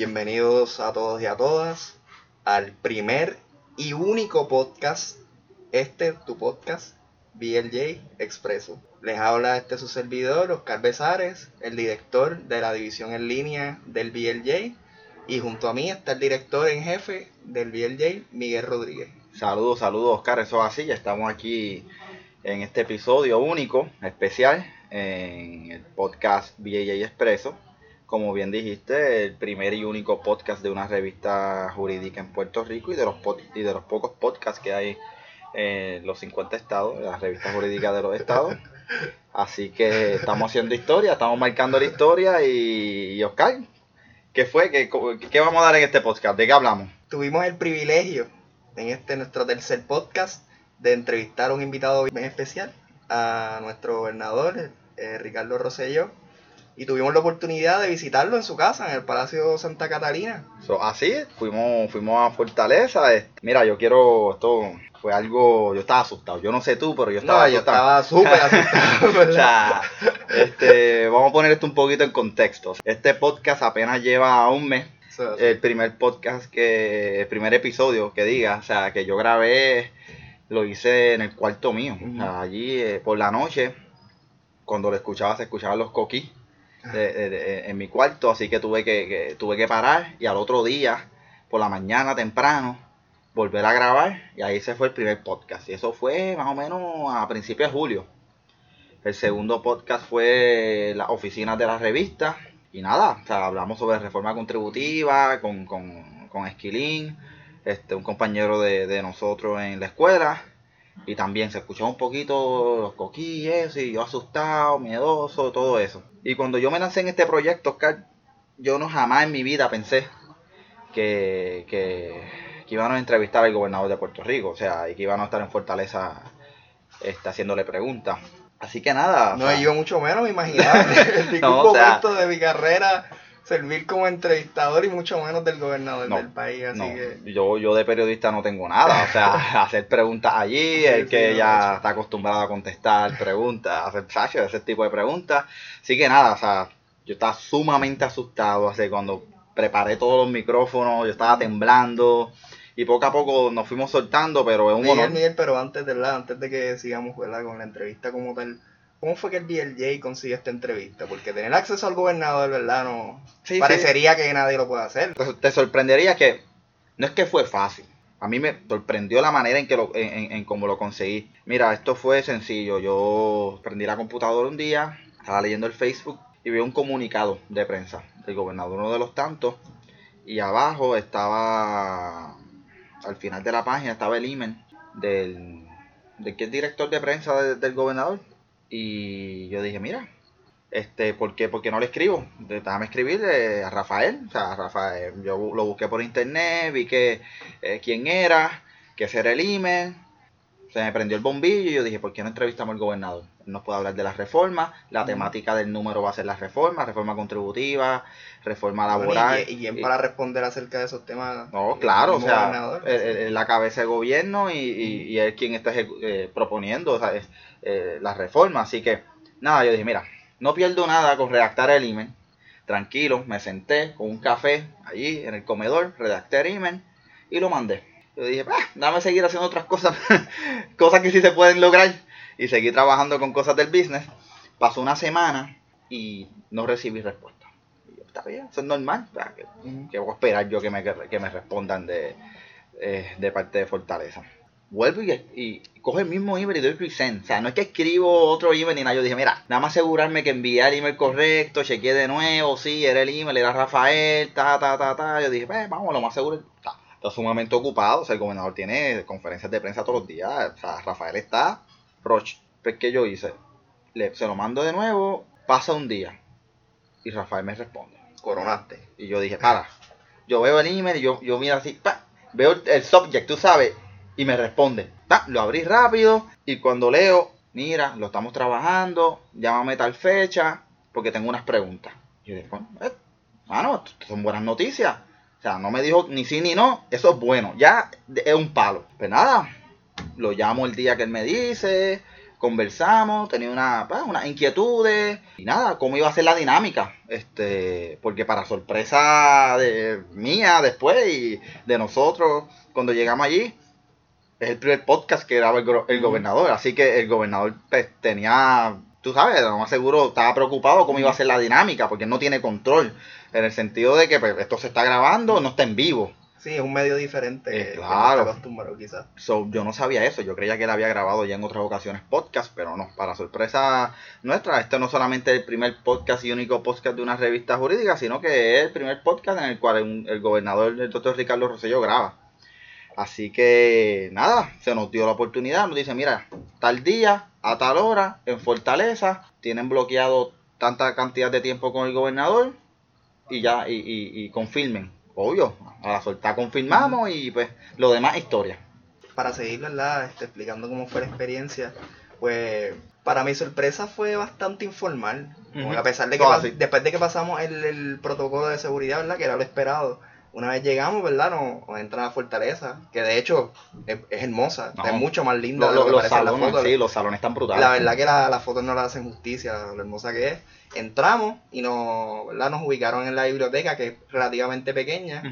Bienvenidos a todos y a todas al primer y único podcast, este tu podcast, BLJ Expreso. Les habla este su servidor, Oscar Besares, el director de la división en línea del BLJ, y junto a mí está el director en jefe del BLJ, Miguel Rodríguez. Saludos, saludos Oscar, eso es así, ya estamos aquí en este episodio único, especial, en el podcast BLJ Expreso como bien dijiste, el primer y único podcast de una revista jurídica en Puerto Rico y de los, y de los pocos podcasts que hay en los 50 estados, de la revista jurídica de los estados. Así que estamos haciendo historia, estamos marcando la historia y, Oscar, ¿qué fue? ¿Qué, ¿Qué, vamos a dar en este podcast? ¿De qué hablamos? Tuvimos el privilegio en este nuestro tercer podcast de entrevistar a un invitado bien especial, a nuestro gobernador, eh, Ricardo Rosselló y tuvimos la oportunidad de visitarlo en su casa, en el Palacio Santa Catalina. así, fuimos, fuimos a Fortaleza. Mira, yo quiero, esto fue algo, yo estaba asustado, yo no sé tú, pero yo estaba no, yo estaba súper asustado. o sea, este, vamos a poner esto un poquito en contexto. Este podcast apenas lleva un mes. El primer podcast que, el primer episodio que diga, o sea, que yo grabé, lo hice en el cuarto mío. allí eh, por la noche, cuando lo escuchaba, se escuchaban los coquí en mi cuarto, así que tuve que, tuve que parar y al otro día, por la mañana temprano, volver a grabar y ahí se fue el primer podcast. Y eso fue más o menos a principios de julio. El segundo podcast fue las oficinas de la revista y nada, o hablamos sobre reforma contributiva con, con, con Esquilín, este, un compañero de, de nosotros en la escuela. Y también se escuchaba un poquito los coquilles y yo asustado, miedoso, todo eso. Y cuando yo me lancé en este proyecto, Oscar, yo no jamás en mi vida pensé que, que, que iban a entrevistar al gobernador de Puerto Rico, o sea, y que iban a estar en Fortaleza este, haciéndole preguntas. Así que nada. No, yo mucho menos me imaginaba en ningún momento de mi carrera servir como entrevistador y mucho menos del gobernador del país. Así que... yo, yo de periodista no tengo nada. O sea, hacer preguntas allí, el que ya está acostumbrado a contestar preguntas, hacer sacho, ese tipo de preguntas. Así que nada, o sea, yo estaba sumamente asustado. Así cuando preparé todos los micrófonos, yo estaba temblando. Y poco a poco nos fuimos soltando, pero es un Miguel, Miguel, pero antes de, antes de que sigamos con la entrevista como tal, ¿Cómo fue que el BLJ consiguió esta entrevista? Porque tener acceso al gobernador, ¿verdad? No parecería que nadie lo puede hacer. Te sorprendería que no es que fue fácil. A mí me sorprendió la manera en que lo, en, en cómo lo conseguí. Mira, esto fue sencillo. Yo prendí la computadora un día, estaba leyendo el Facebook y vi un comunicado de prensa del gobernador, uno de los tantos. Y abajo estaba, al final de la página, estaba el email del, del que es director de prensa del gobernador y yo dije, mira, este, ¿por qué, no le escribo? Déjame escribirle a Rafael. O sea, Rafael, yo lo busqué por internet, vi que eh, quién era, ese era el email. Se me prendió el bombillo y yo dije, ¿por qué no entrevistamos al gobernador? Nos puede hablar de la reforma, la temática del número va a ser la reforma, reforma contributiva, reforma laboral. ¿Y, quién para responder acerca de esos temas? No, claro, o sea, la cabeza del gobierno y, y, es quien está eh, proponiendo eh, la reforma. Así que, nada, yo dije, mira, no pierdo nada con redactar el email. Tranquilo, me senté con un café allí en el comedor, redacté el email y lo mandé. Yo dije, ah, dame seguir haciendo otras cosas, cosas que sí se pueden lograr y seguí trabajando con cosas del business. Pasó una semana y no recibí respuesta. Y yo, está bien, eso es normal. Que, voy a esperar yo que me, que me respondan de, eh, de parte de Fortaleza. Vuelvo y, y, coge el mismo email y doy resend. O sea, no es que escribo otro email ni nada. Yo dije, mira, nada más asegurarme que envié el email correcto, chequeé de nuevo, sí, era el email, era Rafael, ta, ta, ta, ta. Yo dije, pues, vamos, lo más seguro. Está, está sumamente ocupado. O sea, el gobernador tiene conferencias de prensa todos los días. O sea, Rafael está Roche, pues ¿qué yo hice? Le, se lo mando de nuevo, pasa un día. Y Rafael me responde, coronaste. Y yo dije, para. Yo veo el email y yo, yo miro así, pa, veo el, subject, tú sabes, y me responde. Lo abrí rápido y cuando leo, mira, lo estamos trabajando, llámame tal fecha, porque tengo unas preguntas. Y yo bueno, eh, mano, son buenas noticias. O sea, no me dijo ni sí ni no, eso es bueno, ya es un palo. Pues nada, lo llamo el día que él me dice, conversamos, tenía una, pues, unas inquietudes y nada, cómo iba a ser la dinámica, este, porque para sorpresa de mía después y de nosotros cuando llegamos allí, es el primer podcast que graba el, el gobernador, así que el gobernador pues, tenía, tú sabes, lo más seguro estaba preocupado cómo iba a ser la dinámica, porque no tiene control, en el sentido de que pues, esto se está grabando, no está en vivo. Sí, es un medio diferente. Eh, que no claro. acostumbrado, quizás. So, yo no sabía eso, yo creía que él había grabado ya en otras ocasiones podcast, pero no, para sorpresa nuestra, este no solamente es el primer podcast y único podcast de una revista jurídica, sino que es el primer podcast en el cual un- el gobernador, el doctor Ricardo Rosselló, graba. Así que nada, se nos dio la oportunidad, nos dice, mira, tal día, a tal hora, en Fortaleza, tienen bloqueado tanta cantidad de tiempo con el gobernador y ya, y, y, y confirmen. Obvio, a la soltar confirmamos y pues lo demás historia. Para seguir, ¿verdad? Este, explicando cómo fue la experiencia, pues para mi sorpresa fue bastante informal. Que a pesar de que después de que pasamos el, el protocolo de seguridad, ¿verdad? Que era lo esperado. Una vez llegamos, ¿verdad? Nos, nos entran a Fortaleza, que de hecho es, es hermosa, No. es mucho más linda Lo- de lo- lo que los en la salones, foto. sí, los salones están brutales. La verdad que la- las fotos no le hacen justicia lo hermosa que es. Entramos y nos, ¿verdad? nos ubicaron en la biblioteca, que es relativamente pequeña,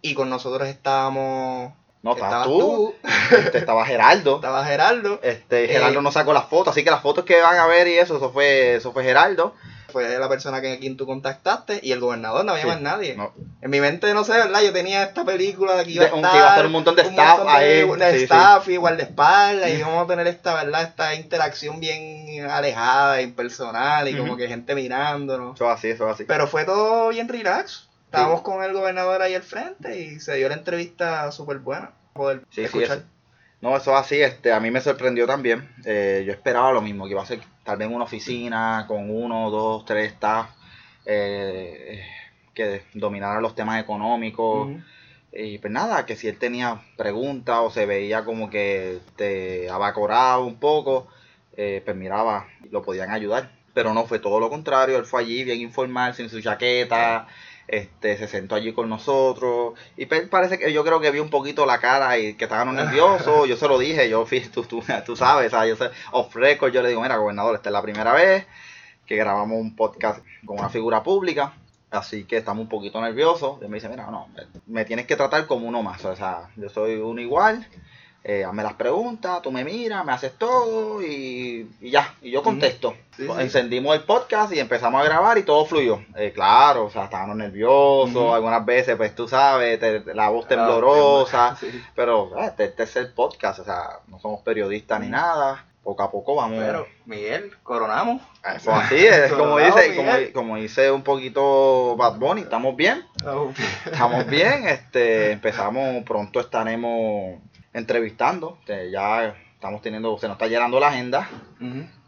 y con nosotros estábamos... No, estabas tú, este, estaba Geraldo. estaba Gerardo, Este, Geraldo Eh, no sacó las fotos, así que las fotos que van a ver y eso, eso fue, eso fue Geraldo. Fue la persona que, a quien tú contactaste, y el gobernador, no había Sí, más nadie. no. En mi mente, no sé, ¿verdad? Yo tenía esta película de que iba a De- un- estar... que iba a estar un montón de staff montón ahí, de sí, sí. staff y guardaespaldas, y vamos a tener esta, ¿verdad? Esta interacción bien alejada, impersonal, y como que gente mirándonos. Eso es así, eso es así. Pero fue todo bien relax. Estábamos con el gobernador ahí al frente y se dio la entrevista súper buena. Poder Sí, sí, escuchar. eso. No, eso es así, este, a mí me sorprendió también. Eh, yo esperaba lo mismo, que iba a ser tal vez una oficina con uno, dos, tres staff eh, que dominaran los temas económicos. Y pues nada, que si él tenía preguntas o se veía como que te abacorado un poco, eh, pues miraba, lo podían ayudar. Pero no, fue todo lo contrario, él fue allí bien informal, sin su chaqueta, este, se sentó allí con nosotros. Y parece que yo creo que vi un poquito la cara y que estaban nerviosos, yo se lo dije, yo fui, tú, tú, tú sabes, ¿sabes? yo sé, off record, yo le digo, mira, gobernador, esta es la primera vez que grabamos un podcast con una figura pública. Así que estamos un poquito nerviosos. Y me dice, mira, no, me tienes que tratar como uno más. O sea, yo soy uno igual. Eh, hazme las preguntas, tú me miras, me haces todo y, y ya. Y yo contesto. Sí, sí. Encendimos el podcast y empezamos a grabar y todo fluyó. Eh, claro, o sea, estábamos nerviosos. Algunas veces, pues tú sabes, te- la voz Ah, temblorosa. sí. Pero eh, este, este es el podcast, o sea, no somos periodistas ni nada. Poco a poco vamos. Pero, Miguel, coronamos. Eso así es, como dice, como dice un poquito Bad Bunny, estamos bien, estamos bien, este, empezamos, pronto estaremos entrevistando, ya estamos teniendo, se nos está llenando la agenda,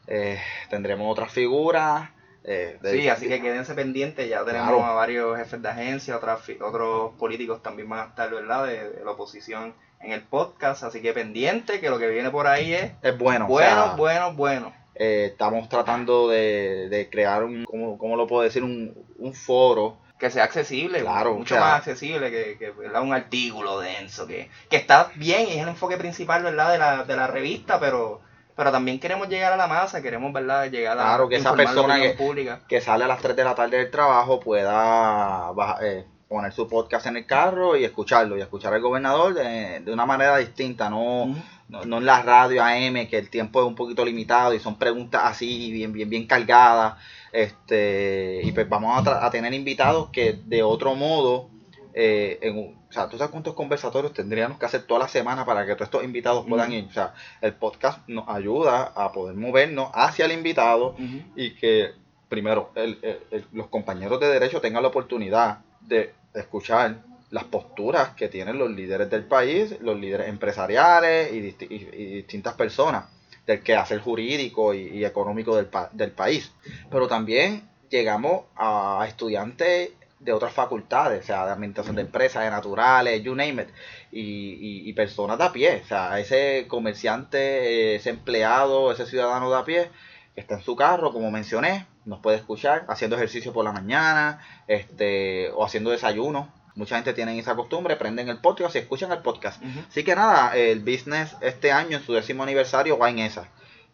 eh, tendremos otras figuras, eh, Sí, así que quédense pendientes, ya tenemos Claro. a varios jefes de agencia, otras otros políticos también van a estar, ¿verdad? De, de la oposición en el podcast, así que pendiente que lo que viene por ahí es es bueno, o bueno, sea, bueno, bueno. eh, estamos tratando de, de crear un, ¿cómo, cómo lo puedo decir? Un, un foro, Que sea accesible, Claro, mucho o sea- más accesible que, que un artículo denso, que, que está bien y es el enfoque principal, ¿verdad? De la, de la revista, pero pero también queremos llegar a la masa, queremos, ¿verdad? Llegar a Claro, que esa persona que- pública. que sale a las 3 de la tarde del trabajo pueda baja- eh, poner su podcast en el carro y escucharlo, y escuchar al gobernador de, de una manera distinta, no, no, no en la radio AM, que el tiempo es un poquito limitado y son preguntas así, bien, bien, bien cargadas. Este, y pues vamos a, tener invitados que de otro modo, eh, en o sea, tú sabes cuántos conversatorios tendríamos que hacer toda la semana para que todos estos invitados puedan ir. O sea, el podcast nos ayuda a poder movernos hacia el invitado y que primero el- el- el- los compañeros de derecho tengan la oportunidad de escuchar las posturas que tienen los líderes del país, los líderes empresariales y, disti- y- y distintas personas del quehacer jurídico y, y económico del, pa- del país. Pero también llegamos a estudiantes de otras facultades, o sea, de administración de empresas, de naturales, you name it, y, y- y personas de a pie, o sea, ese comerciante, ese empleado, ese ciudadano de a pie que está en su carro, como mencioné, nos puede escuchar haciendo ejercicio por la mañana, este, o haciendo desayuno. Mucha gente tiene esa costumbre, prenden el podcast y escuchan el podcast. Así que nada, el business este año, en su décimo aniversario, va en esa.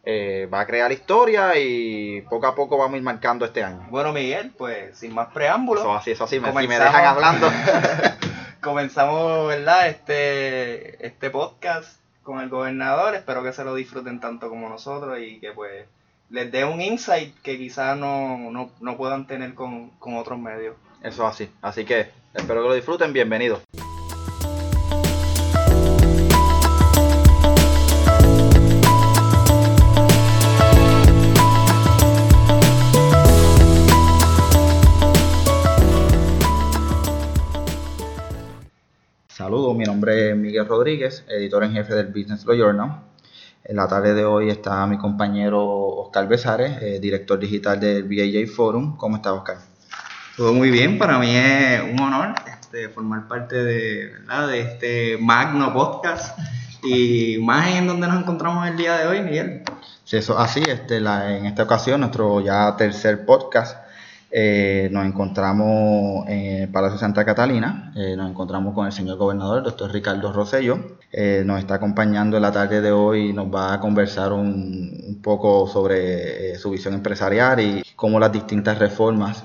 eh, va a crear historia y poco a poco vamos a ir marcando este año. Bueno, Miguel, pues sin más preámbulos. Eso así, eso así, me, si me dejan hablando. comenzamos, ¿verdad? Este, este podcast con el gobernador. Espero que se lo disfruten tanto como nosotros y que pues les dé un insight que quizás no, no, no puedan tener con, con otros medios. Eso así. Así que espero que lo disfruten. Bienvenidos. Saludos, mi nombre es Miguel Rodríguez, editor en jefe del Business Law Journal. En la tarde de hoy está mi compañero Oscar Besares, eh, director digital del BAJ Forum. ¿Cómo está, Oscar? Todo muy bien, para mí es un honor este, formar parte de, de este magno podcast. Y más en donde nos encontramos el día de hoy, Miguel. Sí, eso así, este, en esta ocasión, nuestro ya tercer podcast eh, nos encontramos en el Palacio Santa Catalina, eh, nos encontramos con el señor gobernador, el doctor Ricardo Rosello. Eh, nos está acompañando en la tarde de hoy y nos va a conversar un, poco sobre su visión empresarial y cómo las distintas reformas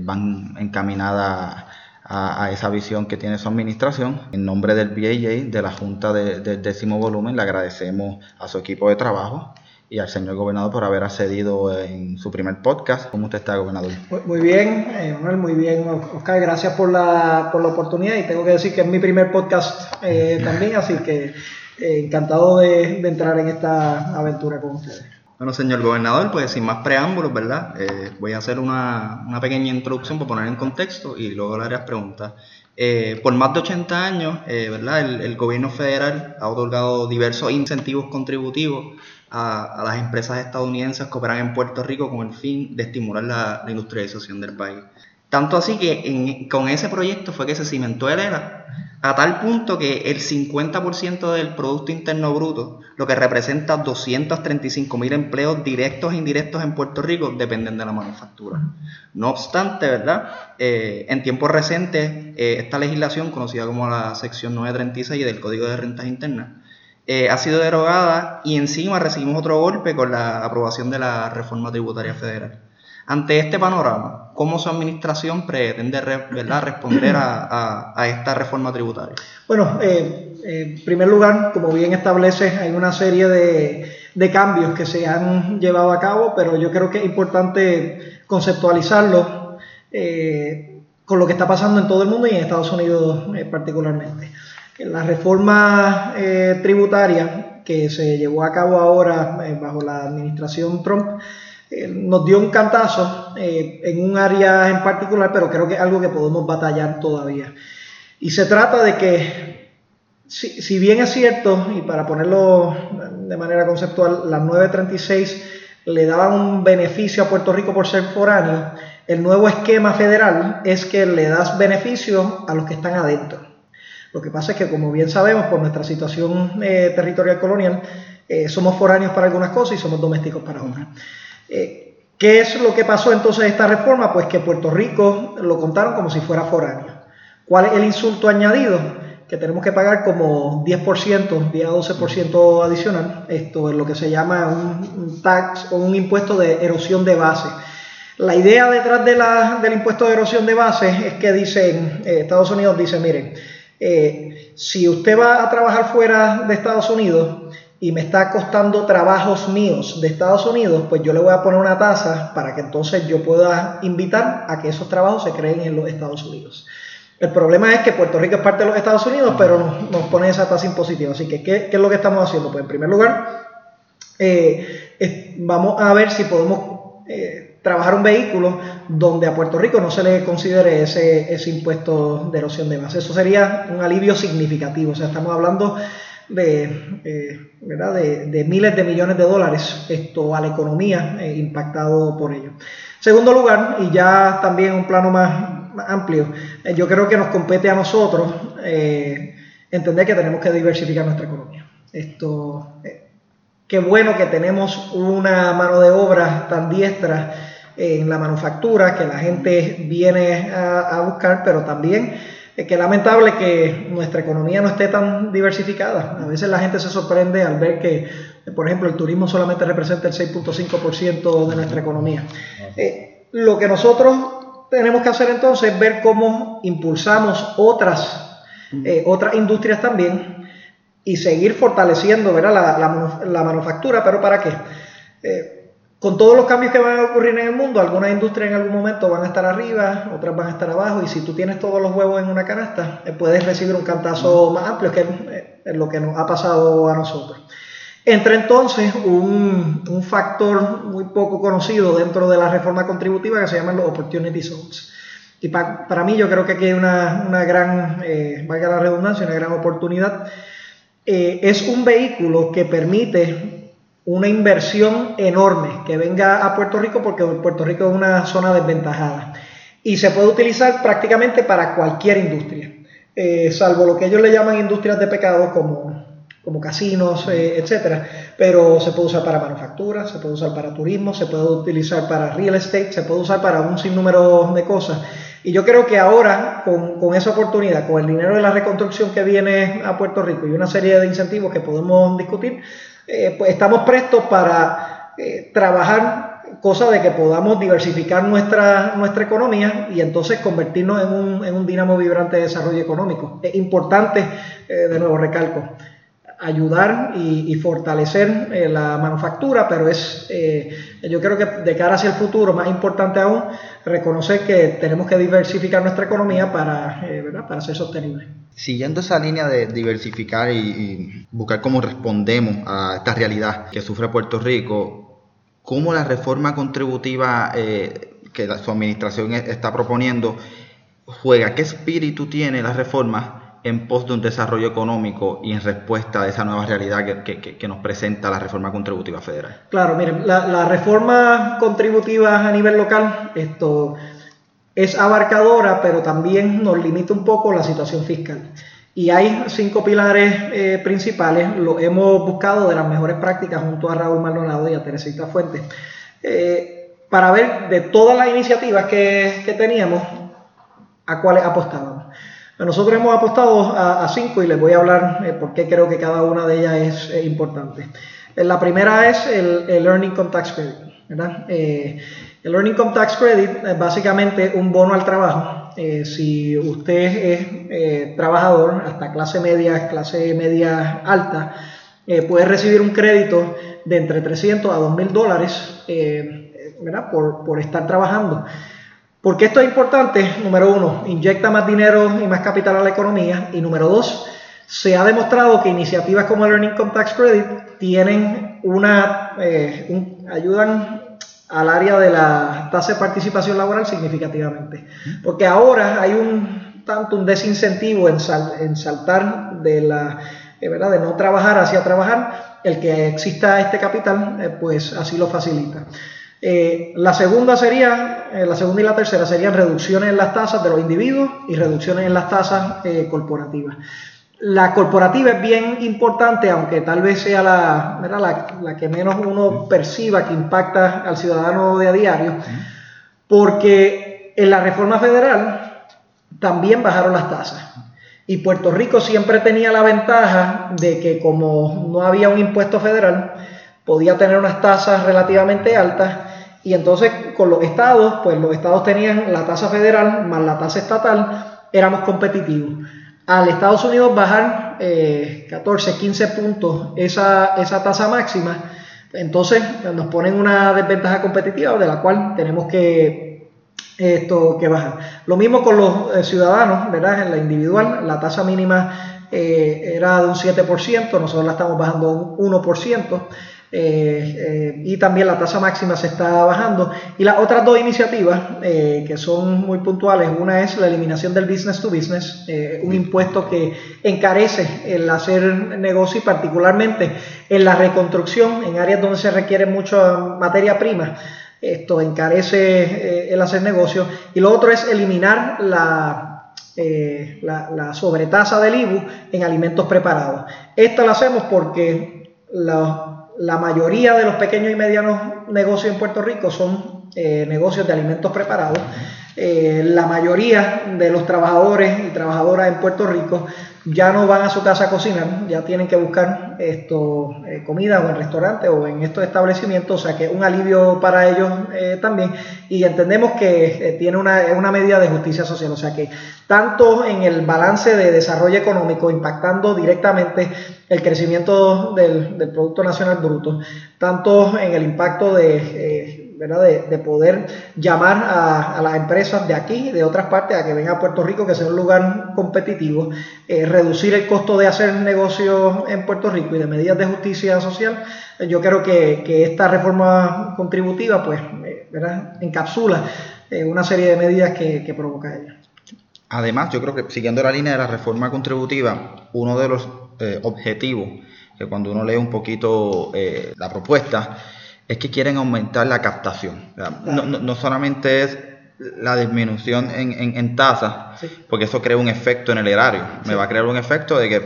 van encaminadas a, esa visión que tiene su administración. En nombre del BAJ, de la Junta del décimo volumen, le agradecemos a su equipo de trabajo y al señor gobernador por haber accedido en su primer podcast. ¿Cómo usted está, gobernador? Muy bien, eh, Manuel, muy bien. Oscar, gracias por la, por la oportunidad y tengo que decir que es mi primer podcast eh, también, así que eh, encantado de, entrar en esta aventura con ustedes. Bueno, señor gobernador, pues sin más preámbulos, ¿verdad? voy a hacer una, una, pequeña introducción para poner en contexto y luego le haré las preguntas. por más de 80 años, ¿verdad? El, el, gobierno federal ha otorgado diversos incentivos contributivos a, las empresas estadounidenses que operan en Puerto Rico con el fin de estimular la, industrialización del país. Tanto así que con ese proyecto fue que se cimentó el ERA, a tal punto que el 50% del Producto Interno Bruto, lo que representa 235 mil empleos directos e indirectos en Puerto Rico, dependen de la manufactura. No obstante, ¿verdad? Eh, en tiempos recientes, eh, esta legislación, conocida como la sección 936 del Código de Rentas Internas, eh, ha sido derogada y encima recibimos otro golpe con la aprobación de la reforma tributaria federal. Ante este panorama, ¿cómo su administración pretende responder a, esta reforma tributaria? Bueno, eh, en primer lugar, como bien establece, hay una serie de, cambios que se han llevado a cabo, pero yo creo que es importante conceptualizarlo eh, con lo que está pasando en todo el mundo y en Estados Unidos particularmente. La reforma eh, tributaria que se llevó a cabo ahora eh, bajo la administración Trump eh, nos dio un cantazo en un área en particular, pero creo que es algo que podemos batallar todavía. Y se trata de que, si, si bien es cierto, y para ponerlo de manera conceptual, las 936 le daban un beneficio a Puerto Rico por ser foráneo, el nuevo esquema federal es que le das beneficio a los que están adentro. Lo que pasa es que, como bien sabemos, por nuestra situación eh, territorial colonial, eh, somos foráneos para algunas cosas y somos domésticos para otras. Eh, ¿Qué es lo que pasó entonces esta reforma? Pues que Puerto Rico lo contaron como si fuera foráneo. ¿Cuál es el insulto añadido? Que tenemos que pagar como 10%, 10 a 12% adicional. Esto es lo que se llama un tax o un impuesto de erosión de base. La idea detrás de la, del impuesto de erosión de base es que dicen, Estados Unidos dice, miren, eh, si usted va a trabajar fuera de Estados Unidos y me está costando trabajos míos de Estados Unidos, pues yo le voy a poner una tasa para que entonces yo pueda invitar a que esos trabajos se creen en los Estados Unidos. El problema es que Puerto Rico es parte de los Estados Unidos, pero nos, pone esa tasa impositiva. Así que, ¿qué, es lo que estamos haciendo? Pues en primer lugar, eh, vamos a ver si podemos eh, trabajar un vehículo donde a Puerto Rico no se le considere ese, ese impuesto de erosión de base. Eso sería un alivio significativo. O sea, estamos hablando de, eh, ¿verdad? de, miles de millones de dólares esto a la economía eh, impactado por ello. Segundo lugar, y ya también un plano más, amplio, eh, yo creo que nos compete a nosotros entender que tenemos que diversificar nuestra economía. Esto, qué bueno que tenemos una mano de obra tan diestra en la manufactura que la gente viene a, buscar, pero también eh, que lamentable que nuestra economía no esté tan diversificada. A veces la gente se sorprende al ver que, por ejemplo, el turismo solamente representa el 6.5% de nuestra economía. Eh, lo que nosotros tenemos que hacer entonces es ver cómo impulsamos otras, eh, otras industrias también y seguir fortaleciendo ¿verdad? La, la, manufactura, pero ¿para qué? Con todos los cambios que van a ocurrir en el mundo, algunas industrias en algún momento van a estar arriba, otras van a estar abajo, y si tú tienes todos los huevos en una canasta, eh, puedes recibir un cantazo más amplio, que eh, es lo que nos ha pasado a nosotros. Entra entonces un, un factor muy poco conocido dentro de la reforma contributiva que se llama los Opportunity Zones. Y para mí yo creo que aquí hay una, una gran, eh, valga la redundancia, una gran oportunidad. es un vehículo que permite una inversión enorme que venga a Puerto Rico porque Puerto Rico es una zona desventajada y se puede utilizar prácticamente para cualquier industria, eh, salvo lo que ellos le llaman industrias de pecado como, como casinos, eh, etcétera, pero se puede usar para manufactura, se puede usar para turismo, se puede utilizar para real estate, se puede usar para un sinnúmero de cosas. Y yo creo que ahora, con, con, esa oportunidad, con el dinero de la reconstrucción que viene a Puerto Rico y una serie de incentivos que podemos discutir, eh, pues estamos prestos para eh, trabajar, cosa de que podamos diversificar nuestra, nuestra economía y entonces convertirnos en un, en un dinamo vibrante de desarrollo económico. Es importante, eh, de nuevo recalco, ayudar y, fortalecer la manufactura, pero es, yo creo que de cara hacia el futuro, más importante aún, reconocer que tenemos que diversificar nuestra economía para, para ser sostenible. Siguiendo esa línea de diversificar y, buscar cómo respondemos a esta realidad que sufre Puerto Rico, ¿cómo la reforma contributiva eh, que su administración e, está proponiendo juega? ¿Qué espíritu tiene la reforma en pos de un desarrollo económico y en respuesta a esa nueva realidad que, nos presenta la reforma contributiva federal? Claro, miren, la, reforma contributiva a nivel local, esto es abarcadora, pero también nos limita un poco la situación fiscal. Y hay cinco pilares eh, principales, lo hemos buscado de las mejores prácticas junto a Raúl Maldonado y a Teresita Fuentes, eh, para ver de todas las iniciativas que, teníamos, a cuáles apostábamos. Nosotros hemos apostado a, cinco y les voy a hablar eh, por qué creo que cada una de ellas es importante. La primera es el, el Earning Tax Credit. El Earning Income Tax Credit es básicamente un bono al trabajo. Eh, si usted es eh, trabajador, hasta clase media, clase media alta, eh, puede recibir un crédito de entre 300 a 2 mil dólares por, por estar trabajando. ¿Por qué esto es importante? Número uno, inyecta más dinero y más capital a la economía. Y número dos, se ha demostrado que iniciativas como el Earning Income Tax Credit tienen una, ayudan al área de la tasa de participación laboral significativamente. Porque ahora hay un tanto un desincentivo en, en saltar de la eh, ¿verdad? de no trabajar hacia trabajar, el que exista este capital, eh, pues así lo facilita. Eh, la segunda sería, la segunda y la tercera serían reducciones en las tasas de los individuos y reducciones en las tasas corporativas. La corporativa es bien importante, aunque tal vez sea la, la, que menos uno perciba que impacta al ciudadano de a diario, porque en la reforma federal también bajaron las tasas. Y Puerto Rico siempre tenía la ventaja de que como no había un impuesto federal, podía tener unas tasas relativamente altas y entonces con los estados, pues los estados tenían la tasa federal más la tasa estatal, éramos competitivos al Estados Unidos bajar 14, eh, 15 puntos esa, esa tasa máxima, entonces nos ponen una desventaja competitiva de la cual tenemos que, esto, que bajar. Lo mismo con los eh, ciudadanos, ¿verdad? En la individual, la tasa mínima eh, era de un 7%, nosotros la estamos bajando a un 1%. Eh, eh, y también la tasa máxima se está bajando. Y las otras dos iniciativas eh, que son muy puntuales, una es la eliminación del business to business, un impuesto que encarece el hacer negocio y particularmente en la reconstrucción, en áreas donde se requiere mucha materia prima. Esto encarece el hacer negocio. Y lo otro es eliminar la, la, sobretasa del IBU en alimentos preparados. Esto lo hacemos porque los la mayoría de los pequeños y medianos negocios en Puerto Rico son eh, negocios de alimentos preparados. La mayoría de los trabajadores y trabajadoras en Puerto Rico ya no van a su casa a cocinar, ya tienen que buscar esto, eh, comida o en restaurantes o en estos establecimientos, o sea que es un alivio para ellos eh, también. Y entendemos que eh, tiene una, una, medida de justicia social, o sea que tanto en el balance de desarrollo económico impactando directamente el crecimiento del, del Producto Nacional Bruto, tanto en el impacto de de, poder llamar a, las empresas de aquí y de otras partes a que vengan a Puerto Rico, que sea un lugar competitivo, eh, reducir el costo de hacer negocios en Puerto Rico y de medidas de justicia social. Yo creo que, esta reforma contributiva pues, eh, encapsula eh, una serie de medidas que, provoca ella. Además, yo creo que siguiendo la línea de la reforma contributiva, uno de los objetivos que cuando uno lee un poquito la propuesta, es que quieren aumentar la captación. No, solamente es la disminución en, en, tasa, porque eso crea un efecto en el erario. Me va a crear un efecto de que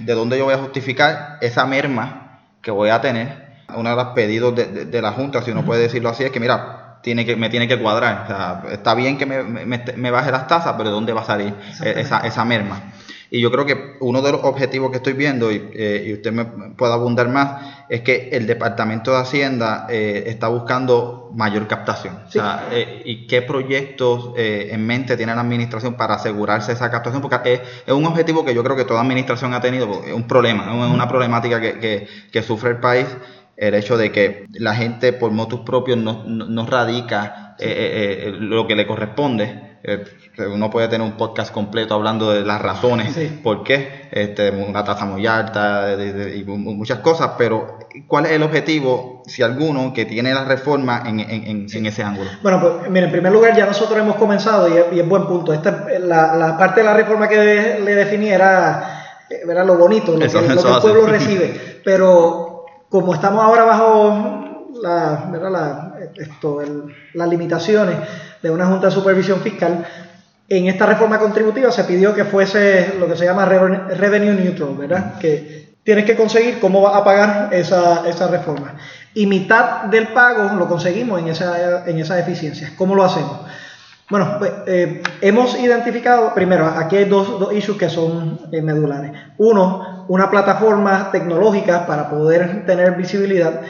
de dónde yo voy a justificar esa merma que voy a tener. Uno de los pedidos de, la Junta, si uno puede decirlo así, es que mira, tiene que, me tiene que cuadrar. está bien que me, me, baje las tasas, pero ¿de dónde va a salir esa, esa merma? Y yo creo que uno de los objetivos que estoy viendo, y, eh, usted me puede abundar más, es que el Departamento de Hacienda eh, está buscando mayor captación. Eh, ¿Y qué proyectos en mente tiene la Administración para asegurarse esa captación? Porque es, un objetivo que yo creo que toda Administración ha tenido, es un problema, es una problemática que, que, sufre el país, el hecho de que la gente por motus propios no, no, radica lo que le corresponde eh, uno puede tener un podcast completo hablando de las razones por qué, este, una tasa muy alta y muchas cosas, pero ¿cuál es el objetivo, si alguno, que tiene la reforma en, en, ese ángulo? Bueno, pues mira, en primer lugar ya nosotros hemos comenzado y es, buen punto. Esta, la, la, parte de la reforma que le definí era, era lo bonito, lo, que, el pueblo recibe, pero como estamos ahora bajo la, la, esto, las limitaciones de una Junta de Supervisión Fiscal, en esta reforma contributiva se pidió que fuese lo que se llama revenue neutral, ¿verdad? Que tienes que conseguir cómo vas a pagar esa, esa reforma. Y mitad del pago lo conseguimos en, esa, en esas eficiencias. ¿Cómo lo hacemos? Bueno, pues, eh, hemos identificado, primero, aquí hay dos, dos issues que son eh, medulares. Uno, una plataforma tecnológica para poder tener visibilidad.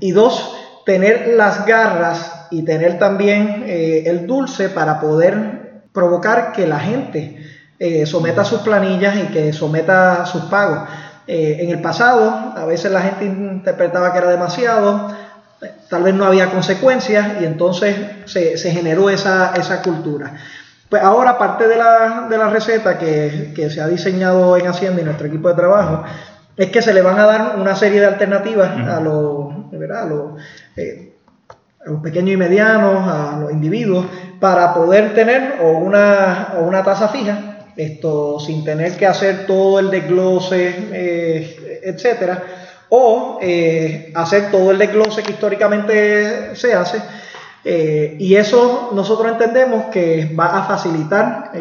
Y dos, tener las garras y tener también eh, el dulce para poder provocar que la gente eh, someta sus planillas y que someta sus pagos. Eh, en el pasado, a veces la gente interpretaba que era demasiado, tal vez no había consecuencias y entonces se, generó esa, esa, cultura. Pues ahora, parte de la, de la receta que, que, se ha diseñado en Hacienda y nuestro equipo de trabajo, es que se le van a dar una serie de alternativas a los, ¿verdad? A los a los pequeños y medianos, a los individuos, para poder tener o una, una tasa fija, esto sin tener que hacer todo el desglose, eh, etcétera, o eh, hacer todo el desglose que históricamente se hace. Eh, y eso nosotros entendemos que va a facilitar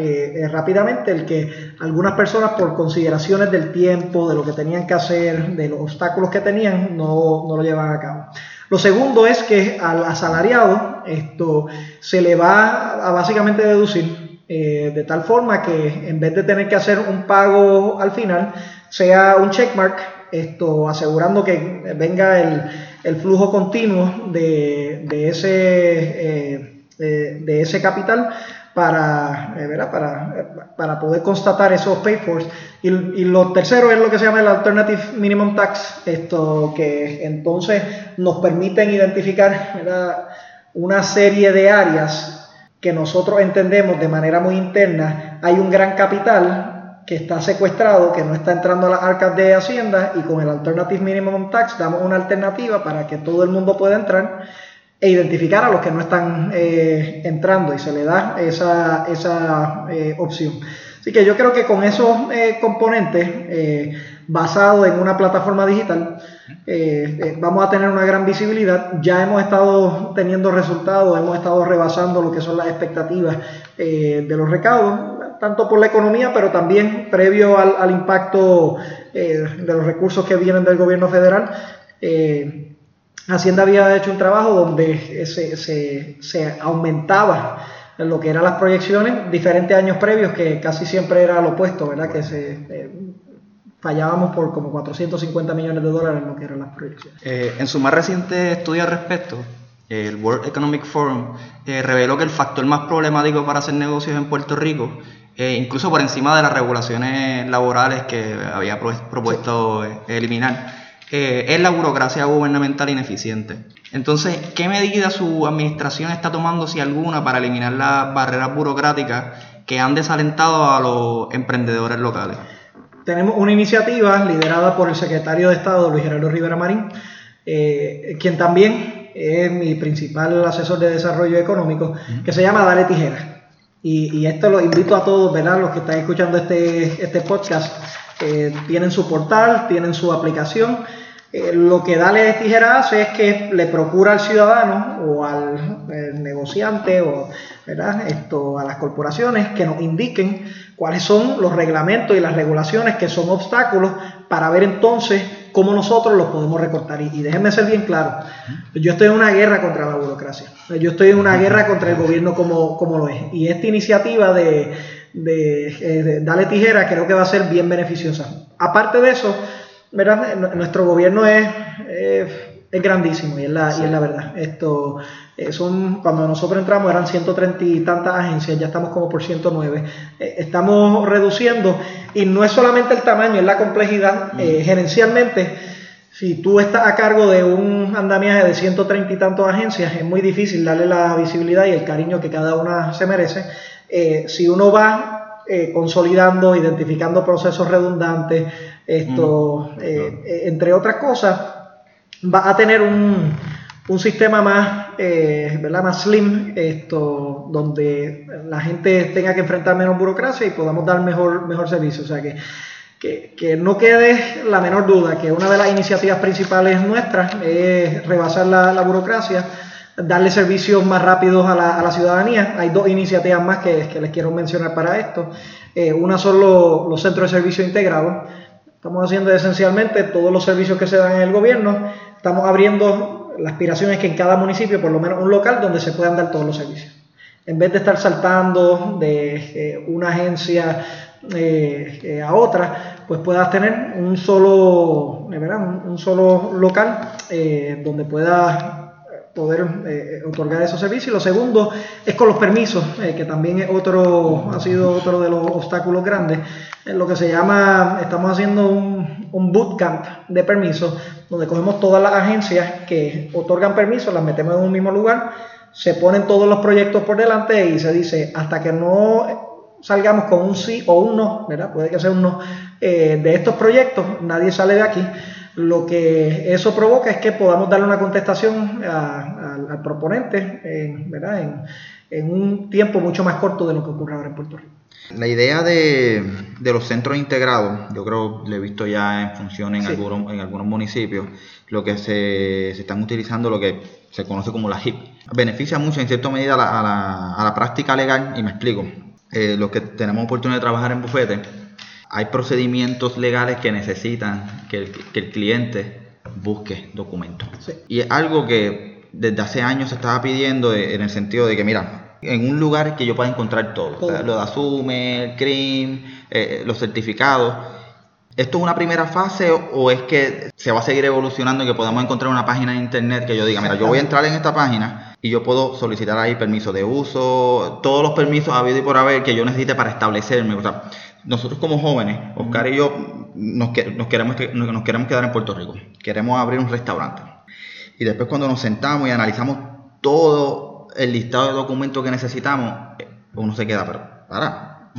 rápidamente el que algunas personas por consideraciones del tiempo, de lo que tenían que hacer, de los obstáculos que tenían, no, no lo llevan a cabo. Lo segundo es que al asalariado esto se le va a básicamente deducir eh, de tal forma que en vez de tener que hacer un pago al final, sea un checkmark, esto asegurando que venga el, flujo continuo de, ese, eh, de ese capital para, eh, para, para poder constatar esos pay for. Y, y, lo tercero es lo que se llama el Alternative Minimum Tax, esto que entonces nos permiten identificar una serie de áreas que nosotros entendemos de manera muy interna, hay un gran capital que está secuestrado, que no está entrando a las arcas de Hacienda y con el Alternative Minimum Tax damos una alternativa para que todo el mundo pueda entrar e identificar a los que no están eh, entrando y se le da esa, esa eh, opción. Así que yo creo que con esos eh, componentes basados en una plataforma digital vamos a tener una gran visibilidad. Ya hemos estado teniendo resultados, hemos estado rebasando lo que son las expectativas de los recaudos, tanto por la economía, pero también previo al, al impacto de los recursos que vienen del gobierno federal. Hacienda había hecho un trabajo donde se, se, aumentaba lo que eran las proyecciones, diferentes años previos que casi siempre era lo opuesto, ¿verdad? Que se eh, fallábamos por como 450 millones de dólares en lo que eran las proyecciones. Eh, en su más reciente estudio al respecto, el World Economic Forum eh, reveló que el factor más problemático para hacer negocios en Puerto Rico, incluso por encima de las regulaciones laborales que había propuesto eliminar, es la burocracia gubernamental ineficiente. Entonces, ¿qué medidas su administración está tomando, si alguna, para eliminar las barreras burocráticas que han desalentado a los emprendedores locales? Tenemos una iniciativa liderada por el secretario de Estado, Luis Gerardo Rivera Marín, eh, quien también es mi principal asesor de desarrollo económico, que se llama Dale Tijera. Y, esto lo invito a todos, ¿verdad? Los que están escuchando este, este podcast, eh, tienen su portal, tienen su aplicación eh, lo que Dale Tijera hace es que le procura al ciudadano o al negociante o Esto, a las corporaciones que nos indiquen cuáles son los reglamentos y las regulaciones que son obstáculos para ver entonces cómo nosotros los podemos recortar. Y, déjenme ser bien claro, yo estoy en una guerra contra la burocracia, yo estoy en una guerra contra el gobierno como, como lo es. Y esta iniciativa de, de, eh, de Dale Tijera creo que va a ser bien beneficiosa. Aparte de eso, nuestro gobierno es, es grandísimo y es la, y es la verdad. Esto, eh, son, cuando nosotros entramos eran 130 y tantas agencias, ya estamos como por 109. Eh, estamos reduciendo y no es solamente el tamaño, es la complejidad. Eh, gerencialmente, si tú estás a cargo de un andamiaje de 130 y tantas agencias, es muy difícil darle la visibilidad y el cariño que cada una se merece. si uno va consolidando, identificando procesos redundantes, esto, eh, eh, entre otras cosas, va a tener un, un sistema más, eh, ¿verdad? más slim, esto, donde la gente tenga que enfrentar menos burocracia y podamos dar mejor, mejor servicio. O sea que, que, que, no quede la menor duda que una de las iniciativas principales nuestras es rebasar la, la burocracia, darle servicios más rápidos a la, a la, ciudadanía. Hay dos iniciativas más que, que les quiero mencionar para esto. una son los, los centros de servicio integrados Estamos haciendo esencialmente todos los servicios que se dan en el gobierno. Estamos abriendo, la aspiración es que en cada municipio, por lo menos un local donde se puedan dar todos los servicios. En vez de estar saltando de eh, una agencia eh, eh, a otra, pues puedas tener un solo, un, un solo local donde puedas poder eh, otorgar esos servicios. Lo segundo es con los permisos, eh, que también es otro, ha sido otro de los obstáculos grandes. En lo que se llama, estamos haciendo un, un bootcamp de permisos, donde cogemos todas las agencias que otorgan permisos, las metemos en un mismo lugar, se ponen todos los proyectos por delante y se dice, hasta que no salgamos con un sí o un no, ¿verdad? Puede que sea un no, eh, de estos proyectos, nadie sale de aquí lo que eso provoca es que podamos darle una contestación al proponente En, un tiempo mucho más corto de lo que ocurre ahora en Puerto Rico. La idea de, los centros integrados, yo creo que lo he visto ya en función en, algunos, en algunos municipios, lo que se, están utilizando, lo que se conoce como la HIP, beneficia mucho en cierta medida a la, práctica legal, y me explico. Eh, los que tenemos oportunidad de trabajar en bufete, hay procedimientos legales que necesitan que el, cliente busque documentos. Y es algo que desde hace años se estaba pidiendo en el sentido de que, mira, en un lugar que yo pueda encontrar todo, lo de Asume, el CRIM, eh, los certificados. ¿Esto es una primera fase o, es que se va a seguir evolucionando y que podamos encontrar una página de internet que yo diga, mira, yo voy a entrar en esta página y yo puedo solicitar ahí permiso de uso, todos los permisos habido y por haber que yo necesite para establecerme? O sea, nosotros como jóvenes, Oscar y yo, nos, nos, queremos, nos queremos quedar en Puerto Rico. Queremos abrir un restaurante. Y después cuando nos sentamos y analizamos todo el listado de documentos que necesitamos, eh, uno se queda, pero para,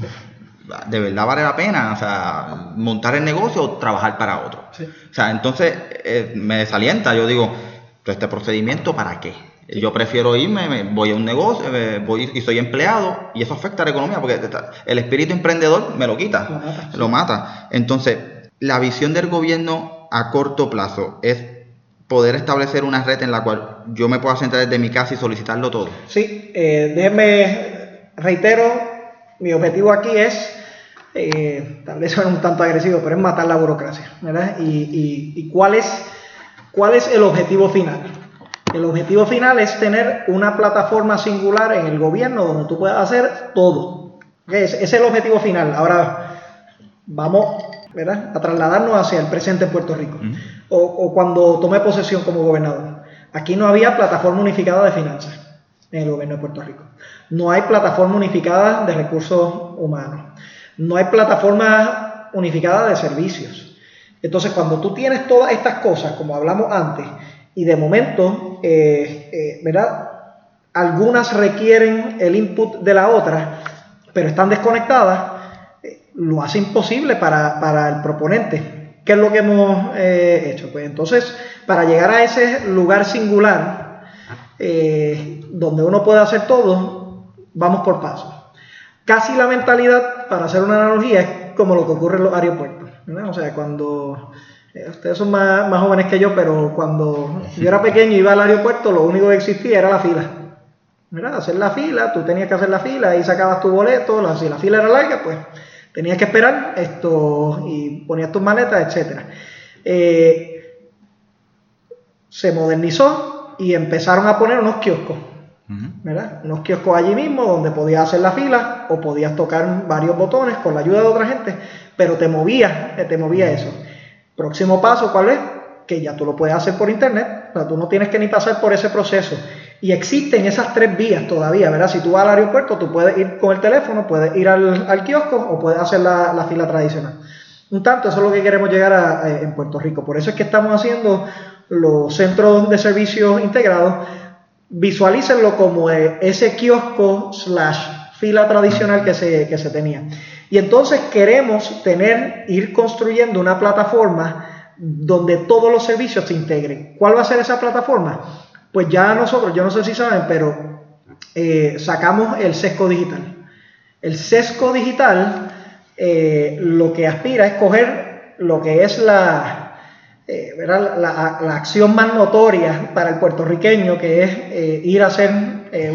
de verdad vale la pena, o sea, montar el negocio o trabajar para otro. O sea, entonces eh, me desalienta, yo digo, ¿este procedimiento para qué? Yo prefiero irme, voy a un negocio, voy y soy empleado y eso afecta a la economía porque el espíritu emprendedor me lo quita, lo mata. Entonces, la visión del gobierno a corto plazo es poder establecer una red en la cual yo me pueda sentar desde mi casa y solicitarlo todo. Sí, eh, déjeme, reitero, mi objetivo aquí es, eh, tal vez suene un tanto agresivo, pero es matar la burocracia, ¿verdad? Y, y, y cuál, es, cuál es el objetivo final El objetivo final es tener una plataforma singular en el gobierno donde tú puedas hacer todo. Ese es el objetivo final. Ahora vamos a trasladarnos hacia el presente en Puerto Rico. o, o, cuando tomé posesión como gobernador. Aquí no había plataforma unificada de finanzas en el gobierno de Puerto Rico. No hay plataforma unificada de recursos humanos. No hay plataforma unificada de servicios. Entonces, cuando tú tienes todas estas cosas, como hablamos antes, y de momento, eh, eh, ¿verdad? Algunas requieren el input de la otra, pero están desconectadas, eh, lo hace imposible para, el proponente. ¿Qué es lo que hemos hecho? Pues entonces, para llegar a ese lugar singular, donde uno puede hacer todo, vamos por pasos. Casi la mentalidad, para hacer una analogía, es como lo que ocurre en los aeropuertos. O sea, cuando eh, ustedes son más, jóvenes que yo, pero cuando yo era pequeño y iba al aeropuerto, lo único que existía era la fila. ¿verdad? Hacer la fila, tú tenías que hacer la fila y sacabas tu boleto, si la fila era larga, pues tenías que esperar esto y ponías tus maletas, etc. Eh, se modernizó y empezaron a poner unos kioscos. ¿verdad? Unos kioscos allí mismo donde podías hacer la fila o podías tocar varios botones con la ayuda de otra gente, pero te movía, te movía eso. Próximo paso, ¿cuál es? Que ya tú lo puedes hacer por internet, o tú no tienes que ni pasar por ese proceso. Y existen esas tres vías todavía, ¿verdad? Si tú vas al aeropuerto, tú puedes ir con el teléfono, puedes ir al, kiosco o puedes hacer la, fila tradicional. Un tanto, eso es lo que queremos llegar a, en Puerto Rico. Por eso es que estamos haciendo los centros de servicios integrados. Visualícenlo como ese kiosco slash fila tradicional que se, que se tenía. Y entonces queremos tener, ir construyendo una plataforma donde todos los servicios se integren. ¿Cuál va a ser esa plataforma? Pues ya nosotros, yo no sé si saben, pero eh, sacamos el sesco digital. El sesco digital eh, lo que aspira es coger lo que es la, eh, la, la, acción más notoria para el puertorriqueño, que es ir a hacer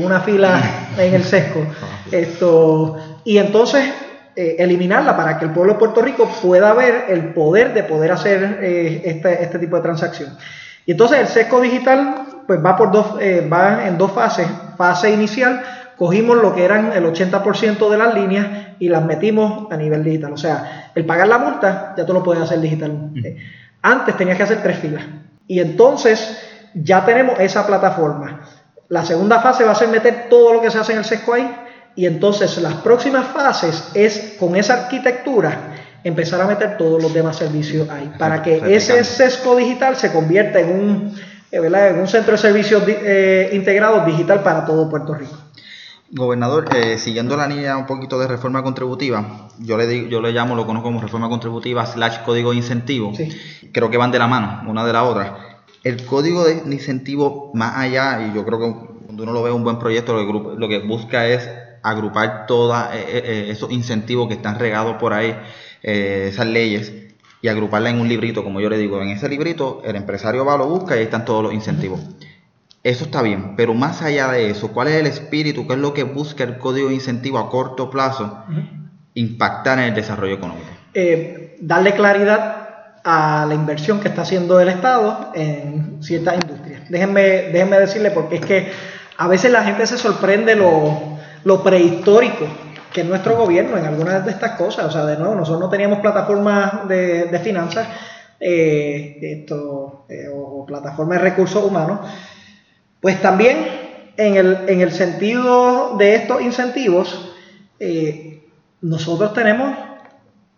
una fila en el sesco. Esto, y entonces eh, eliminarla para que el pueblo de Puerto Rico pueda ver el poder de poder hacer eh, este, este, tipo de transacción. Y entonces el sesco digital pues va, por dos, eh, va en dos fases. Fase inicial, cogimos lo que eran el 80% de las líneas y las metimos a nivel digital. O sea, el pagar la multa ya tú lo puedes hacer digital. Antes tenías que hacer tres filas. Y entonces ya tenemos esa plataforma. La segunda fase va a ser meter todo lo que se hace en el sesco ahí y entonces las próximas fases es con esa arquitectura empezar a meter todos los demás servicios ahí, para que ese sesco digital se convierta en un, eh, en un centro de servicios eh, integrados digital para todo Puerto Rico. Gobernador, eh, siguiendo la línea un poquito de reforma contributiva, yo le digo, yo le llamo, lo conozco como reforma contributiva slash código de incentivo. Creo que van de la mano, una de la otra. El código de incentivo más allá, y yo creo que cuando uno lo ve un buen proyecto, lo que busca es agrupar todos eh, eh, eh, esos incentivos que están regados por ahí, esas leyes, y agruparla en un librito, como yo le digo. En ese librito el empresario va, lo busca y ahí están todos los incentivos. Eso está bien, pero más allá de eso, ¿cuál es el espíritu? ¿Qué es lo que busca el código de incentivo a corto plazo? Impactar en el desarrollo económico. darle claridad a la inversión que está haciendo el Estado en ciertas industrias. Déjenme, déjenme decirle, porque es que a veces la gente se sorprende lo lo prehistórico que es nuestro gobierno en algunas de estas cosas. O sea, de nuevo, nosotros no teníamos plataformas de, finanzas eh, esto, eh, o, plataformas de recursos humanos. Pues también en el, en el sentido de estos incentivos, eh, nosotros tenemos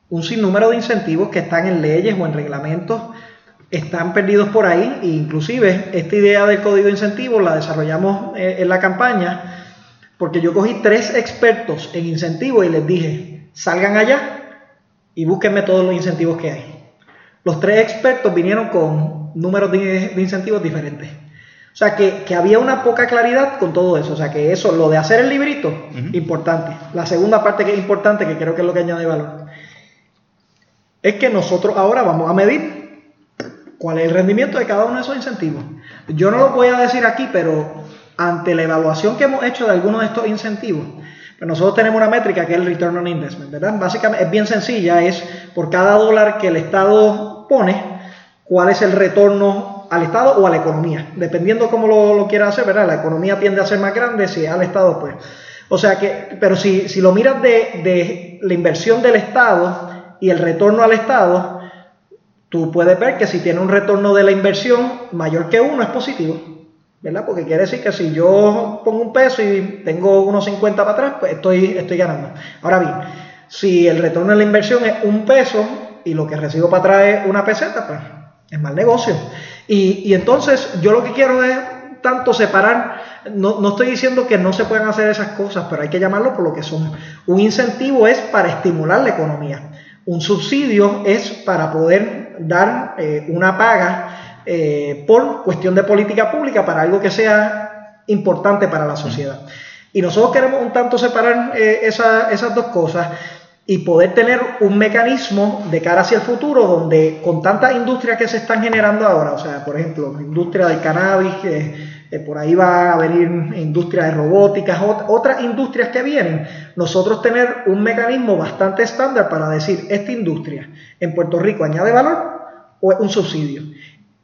un sinnúmero de incentivos que están en leyes o en reglamentos, están perdidos por ahí, e inclusive esta idea del código de incentivos la desarrollamos en la campaña porque yo cogí tres expertos en incentivos y les dije, salgan allá y búsquenme todos los incentivos que hay. Los tres expertos vinieron con números de, incentivos diferentes. O sea, que, había una poca claridad con todo eso. O sea, que eso, lo de hacer el librito, importante. La segunda parte que es importante, que creo que es lo que añade valor, es que nosotros ahora vamos a medir cuál es el rendimiento de cada uno de esos incentivos. Yo no lo voy a decir aquí, pero ante la evaluación que hemos hecho de algunos de estos incentivos, pues nosotros tenemos una métrica que es el return on investment, ¿verdad? Básicamente es bien sencilla, es por cada dólar que el Estado pone, cuál es el retorno al Estado o a la economía, dependiendo cómo lo, lo quiera hacer, ¿verdad? La economía tiende a ser más grande, si al Estado, pues. O sea que, pero si, si lo miras de, de la inversión del Estado y el retorno al Estado, tú puedes ver que si tiene un retorno de la inversión mayor que uno es positivo, ¿verdad? Porque quiere decir que si yo pongo un peso y tengo unos 50 para atrás, pues estoy, estoy ganando. Ahora bien, si el retorno de la inversión es un peso y lo que recibo para atrás es una peseta, pues es mal negocio. Y, y entonces yo lo que quiero es tanto separar, no, no, estoy diciendo que no se puedan hacer esas cosas, pero hay que llamarlo por lo que son. Un incentivo es para estimular la economía. Un subsidio es para poder dar eh, una paga eh, por cuestión de política pública para algo que sea importante para la sociedad. Y nosotros queremos un tanto separar eh, esa, esas dos cosas y poder tener un mecanismo de cara hacia el futuro donde con tantas industrias que se están generando ahora, o sea, por ejemplo, industria del cannabis, eh, por ahí va a venir industria de robótica, otras industrias que vienen, nosotros tener un mecanismo bastante estándar para decir, esta industria en Puerto Rico añade valor o es un subsidio.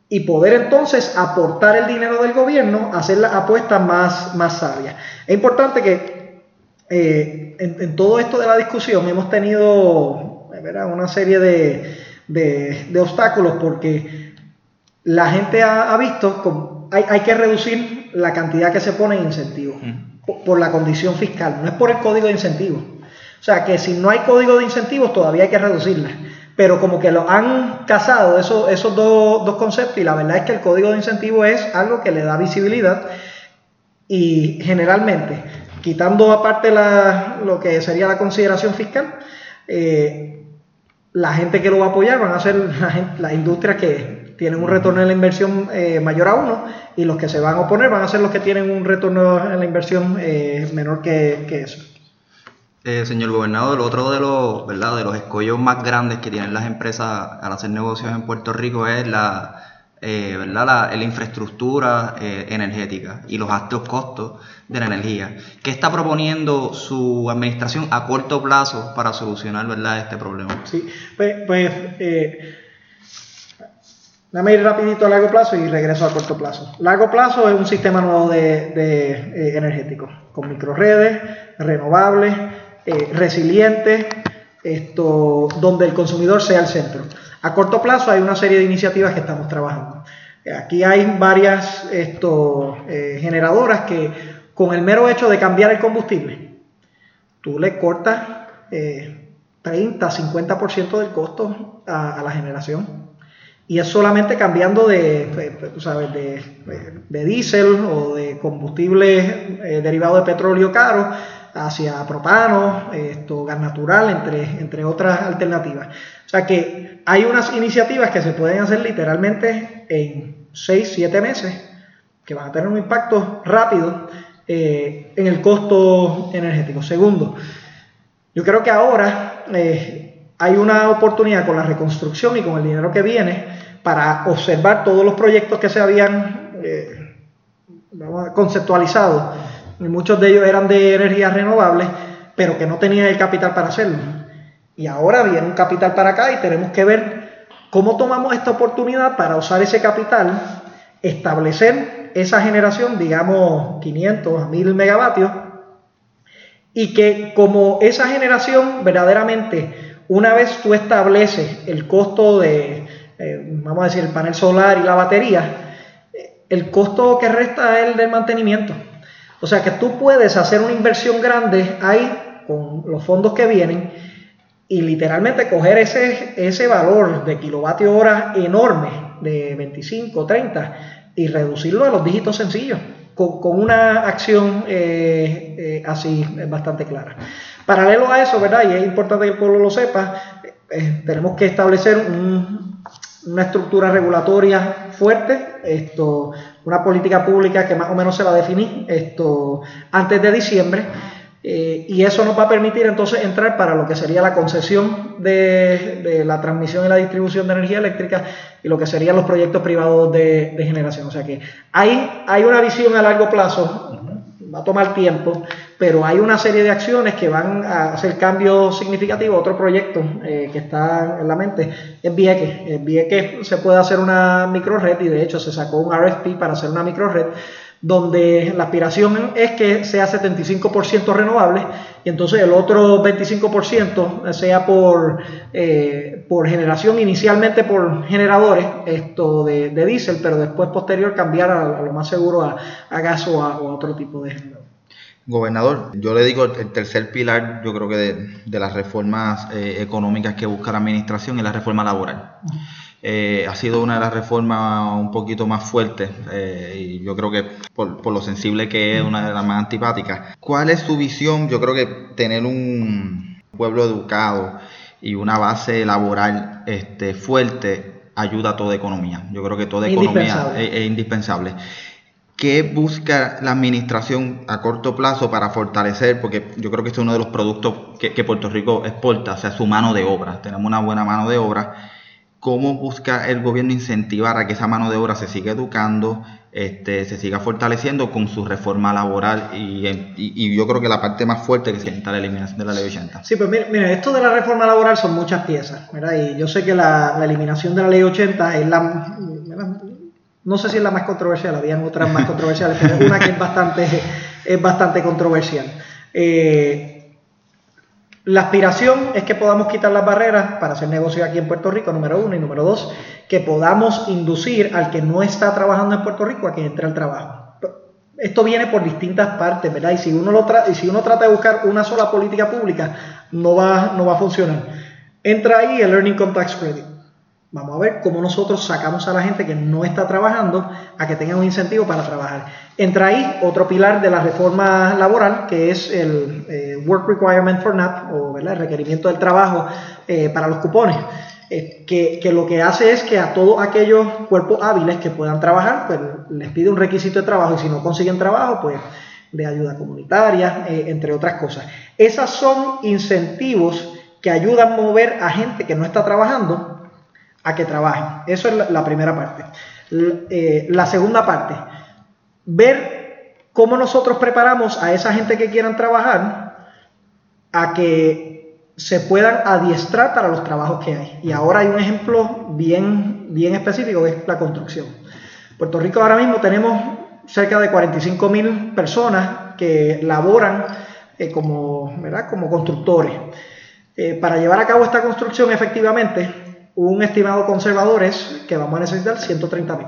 Y poder entonces aportar el dinero del gobierno, hacer las apuestas más, más sabias. Es importante que eh, en, todo esto de la discusión hemos tenido una serie de, de, obstáculos porque la gente ha, visto que hay, hay, que reducir la cantidad que se pone en incentivos por, la condición fiscal, no es por el código de incentivos. O sea que si no hay código de incentivos todavía hay que reducirla. Pero como que lo han casado esos, esos dos, dos conceptos y la verdad es que el código de incentivos es algo que le da visibilidad y generalmente quitando aparte la, lo que sería la consideración fiscal, eh, la gente que lo va a apoyar van a ser las industrias que tienen un retorno en la inversión eh, mayor a uno y los que se van a oponer van a ser los que tienen un retorno en la inversión eh, menor que eso. Señor gobernador, otro de los, ¿verdad? escollos más grandes que tienen las empresas al hacer negocios en Puerto Rico es la, eh, ¿verdad? La, infraestructura eh, energética y los altos costos de la energía. ¿Qué está proponiendo su administración a corto plazo para solucionar este problema? Sí, pues, pues eh, dame ir rapidito a largo plazo y regreso a corto plazo. Largo plazo es un sistema nuevo de, energético, con microredes, renovables, resilientes, esto, donde el consumidor sea el centro. A corto plazo hay una serie de iniciativas que estamos trabajando. Aquí hay varias esto, eh, generadoras que con el mero hecho de cambiar el combustible, tú le cortas eh, 30, 50% del costo a, la generación. Y es solamente cambiando de, sabes, de, de diésel o de combustible eh, derivado de petróleo caro hacia propano, esto, gas natural, entre, entre otras alternativas. O sea que hay unas iniciativas que se pueden hacer literalmente en 6, 7 meses, que van a tener un impacto rápido eh, en el costo energético. Segundo, yo creo que ahora eh, hay una oportunidad con la reconstrucción y con el dinero que viene para observar todos los proyectos que se habían eh, conceptualizado y muchos de ellos eran de energías renovables, pero que no tenían el capital para hacerlo. Y ahora viene un capital para acá y tenemos que ver cómo tomamos esta oportunidad para usar ese capital, establecer esa generación, digamos 500 a 1000 megavatios, y que como esa generación verdaderamente, una vez tú estableces el costo de, eh, vamos a decir, el panel solar y la batería, el costo que resta es el del mantenimiento. O sea que tú puedes hacer una inversión grande ahí con los fondos que vienen y literalmente coger ese, ese valor de kilovatio hora enorme de 25, 30 y reducirlo a los dígitos sencillos con, una acción eh, eh, así bastante clara. Paralelo a eso, ¿verdad? Y es importante que el pueblo lo sepa, eh, tenemos que establecer una estructura regulatoria fuerte, esto, una política pública que más o menos se va a definir esto, antes de diciembre. Eh, y eso nos va a permitir entonces entrar para lo que sería la concesión de, la transmisión y la distribución de energía eléctrica y lo que serían los proyectos privados de, generación. O sea que hay, hay una visión a largo plazo, va a tomar tiempo, pero hay una serie de acciones que van a hacer cambios significativos. Otro proyecto eh, que está en la mente es Vieques. En Vieques se puede hacer una microred y de hecho se sacó un RFP para hacer una microred donde la aspiración es que sea 75% renovable y entonces el otro 25% sea por, eh, por generación, inicialmente por generadores esto de, de diésel, pero después posterior cambiar a, lo más seguro a, gas o a, otro tipo de generador. Gobernador, yo le digo el tercer pilar, yo creo que de, las reformas eh, económicas que busca la administración es la reforma laboral. Eh, ha sido una de las reformas un poquito más fuertes eh, y yo creo que por, lo sensible que es una de las más antipáticas. ¿Cuál es su visión? Yo creo que tener un pueblo educado y una base laboral este, fuerte ayuda a toda economía. Yo creo que toda economía es, indispensable. ¿Qué busca la administración a corto plazo para fortalecer? Porque yo creo que este es uno de los productos que, Puerto Rico exporta, o sea, su mano de obra. Tenemos una buena mano de obra cómo busca el gobierno incentivar a que esa mano de obra se siga educando, este, se siga fortaleciendo con su reforma laboral y, yo creo que la parte más fuerte que se sienta la eliminación de la ley 80. Sí, pues mire, esto de la reforma laboral son muchas piezas. Y yo sé que la, eliminación de la ley 80 es la, no sé si es la más controversial, habían otras más controversiales, pero una que es bastante, es bastante controversial. Eh, la aspiración es que podamos quitar las barreras para hacer negocio aquí en Puerto Rico, número uno, y número dos, que podamos inducir al que no está trabajando en Puerto Rico a que entre al trabajo. Esto viene por distintas partes, ¿verdad? Y si uno, lo y si uno trata de buscar una sola política pública, no va, no va a funcionar. Entra ahí el Earning Tax Credit. Vamos a ver cómo nosotros sacamos a la gente que no está trabajando a que tenga un incentivo para trabajar. Entra ahí otro pilar de la reforma laboral, que es el eh, Work Requirement for NAP, o el requerimiento del trabajo eh, para los cupones, eh, que, lo que hace es que a todos aquellos cuerpos hábiles que puedan trabajar, pues les pide un requisito de trabajo y si no consiguen trabajo, pues de ayuda comunitaria, entre otras cosas. Esas son incentivos que ayudan a mover a gente que no está trabajando a que trabajen. Eso es la, primera parte. Eh, la segunda parte, ver cómo nosotros preparamos a esa gente que quieran trabajar a que se puedan adiestrar para los trabajos que hay. Y ahora hay un ejemplo bien, bien específico, que es la construcción. Puerto Rico ahora mismo tenemos cerca de 45 mil personas que laboran eh, como, como constructores. Eh, para llevar a cabo esta construcción efectivamente, un estimado conservador es que vamos a necesitar 130 mil.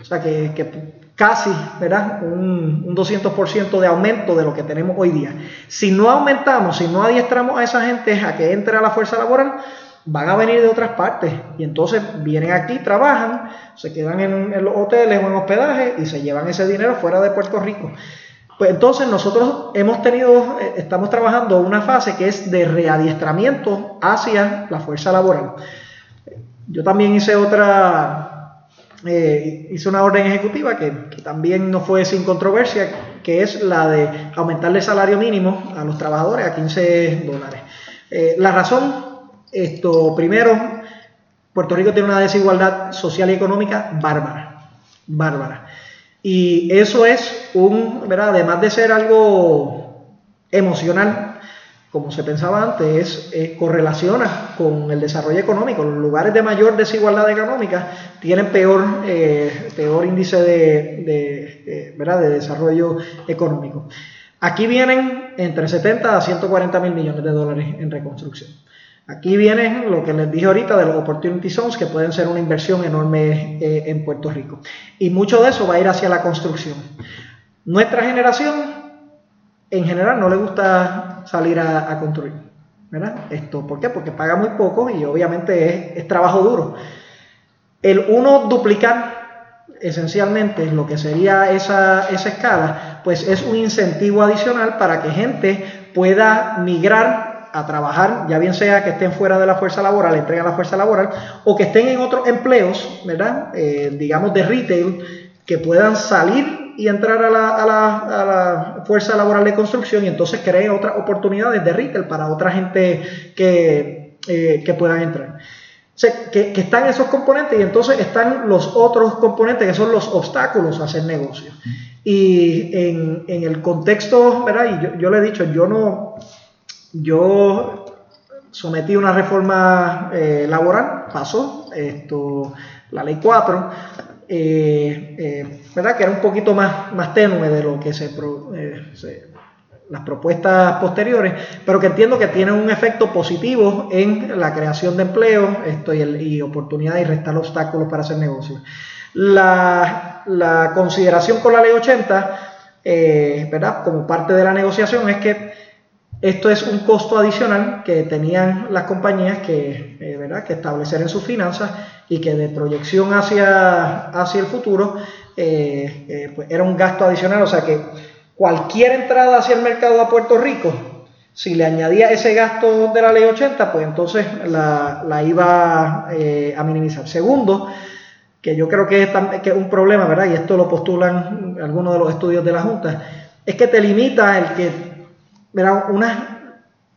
O sea que, casi, ¿verdad? Un, un 200% de aumento de lo que tenemos hoy día. Si no aumentamos, si no adiestramos a esa gente a que entre a la fuerza laboral, van a venir de otras partes y entonces vienen aquí, trabajan, se quedan en, en los hoteles o en hospedaje y se llevan ese dinero fuera de Puerto Rico. Pues entonces nosotros hemos tenido, eh, estamos trabajando una fase que es de readiestramiento hacia la fuerza laboral. Yo también hice otra, eh, hice una orden ejecutiva que, también no fue sin controversia, que es la de aumentarle el salario mínimo a los trabajadores a 15 dólares. Eh, la razón, esto, primero, Puerto Rico tiene una desigualdad social y económica bárbara, bárbara. Y eso es un, además de ser algo emocional, como se pensaba antes, es, correlaciona con el desarrollo económico. Los lugares de mayor desigualdad económica tienen peor, eh, peor índice de, de, de desarrollo económico. Aquí vienen entre 70 a 140 mil millones de dólares en reconstrucción. Aquí vienen lo que les dije ahorita de los Opportunity Zones, que pueden ser una inversión enorme eh, en Puerto Rico. Y mucho de eso va a ir hacia la construcción. Nuestra generación en general no le gusta salir a, construir. ¿verdad? Esto, ¿Por qué? Porque paga muy poco y obviamente es, trabajo duro. El uno duplicar esencialmente lo que sería esa, esa, escala, pues es un incentivo adicional para que gente pueda migrar a trabajar, ya bien sea que estén fuera de la fuerza laboral, entren a la fuerza laboral, o que estén en otros empleos, ¿verdad? Eh, digamos de retail, que puedan salir y entrar a la, a, la, a la, fuerza laboral de construcción y entonces cree otras oportunidades de retail para otra gente que, eh, que puedan entrar. que, están esos componentes y entonces están los otros componentes que son los obstáculos a hacer negocio. Y en, el contexto, ¿verdad? Y yo, yo, le he dicho, yo no, yo sometí una reforma eh, laboral, pasó, esto, la ley 4, eh, eh, ¿verdad? Que era un poquito más, más tenue de lo que se, se las propuestas posteriores, pero que entiendo que tienen un efecto positivo en la creación de empleo esto y, el, y oportunidades y restar obstáculos para hacer negocios. La, la, consideración con la ley 80, eh, ¿verdad? como parte de la negociación, es que esto es un costo adicional que tenían las compañías que, eh, ¿verdad? que establecer en sus finanzas y que de proyección hacia, hacia el futuro eh, pues era un gasto adicional, o sea que cualquier entrada hacia el mercado a Puerto Rico, si le añadía ese gasto de la ley 80, pues entonces la, iba eh, a minimizar. Segundo, que yo creo que es, que es un problema, ¿verdad? Y esto lo postulan algunos de los estudios de la Junta, es que te limita el que, ¿verdad? Unas,